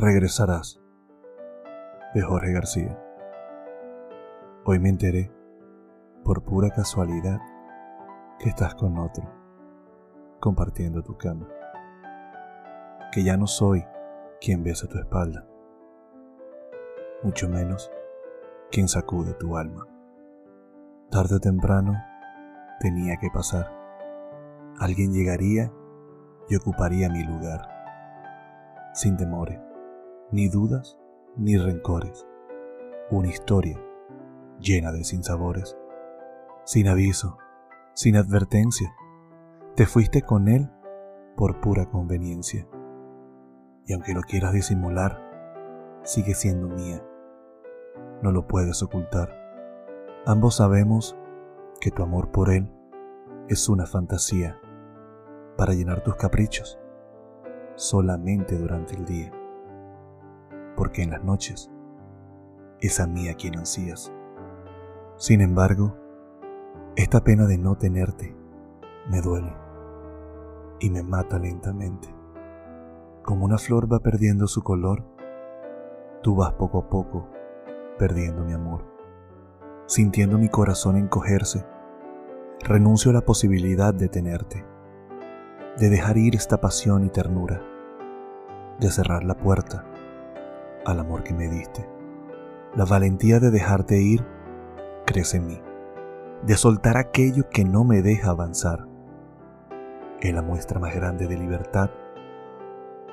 Regresarás de Jorge García. Hoy me enteré, por pura casualidad, que estás con otro, compartiendo tu cama. Que ya no soy quien besa tu espalda, mucho menos quien sacude tu alma. Tarde o temprano tenía que pasar. Alguien llegaría y ocuparía mi lugar, sin temores ni dudas ni rencores. Una historia llena de sinsabores. Sin aviso, sin advertencia, te fuiste con él por pura conveniencia. Y aunque lo quieras disimular, sigue siendo mía. No lo puedes ocultar. Ambos sabemos que tu amor por él es una fantasía para llenar tus caprichos solamente durante el día porque en las noches es a mí a quien ansías. Sin embargo, esta pena de no tenerte me duele y me mata lentamente. Como una flor va perdiendo su color, tú vas poco a poco perdiendo mi amor. Sintiendo mi corazón encogerse, renuncio a la posibilidad de tenerte, de dejar ir esta pasión y ternura, de cerrar la puerta al amor que me diste. La valentía de dejarte ir crece en mí, de soltar aquello que no me deja avanzar. Es la muestra más grande de libertad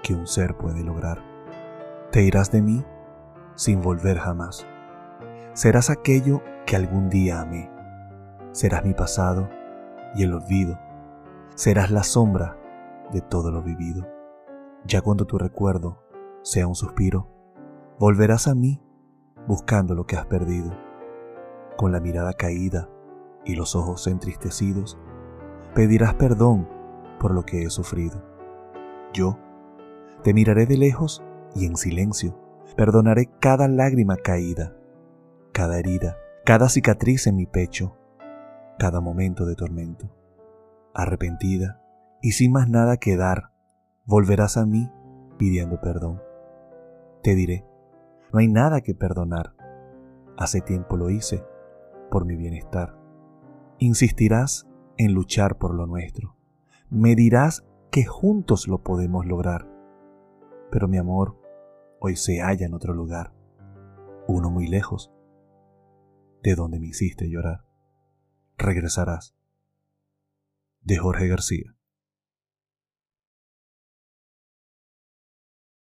que un ser puede lograr. Te irás de mí sin volver jamás. Serás aquello que algún día amé. Serás mi pasado y el olvido. Serás la sombra de todo lo vivido. Ya cuando tu recuerdo sea un suspiro, Volverás a mí buscando lo que has perdido. Con la mirada caída y los ojos entristecidos, pedirás perdón por lo que he sufrido. Yo te miraré de lejos y en silencio perdonaré cada lágrima caída, cada herida, cada cicatriz en mi pecho, cada momento de tormento. Arrepentida y sin más nada que dar, volverás a mí pidiendo perdón. Te diré, no hay nada que perdonar. Hace tiempo lo hice por mi bienestar. Insistirás en luchar por lo nuestro. Me dirás que juntos lo podemos lograr. Pero mi amor hoy se halla en otro lugar, uno muy lejos, de donde me hiciste llorar. Regresarás. De Jorge García.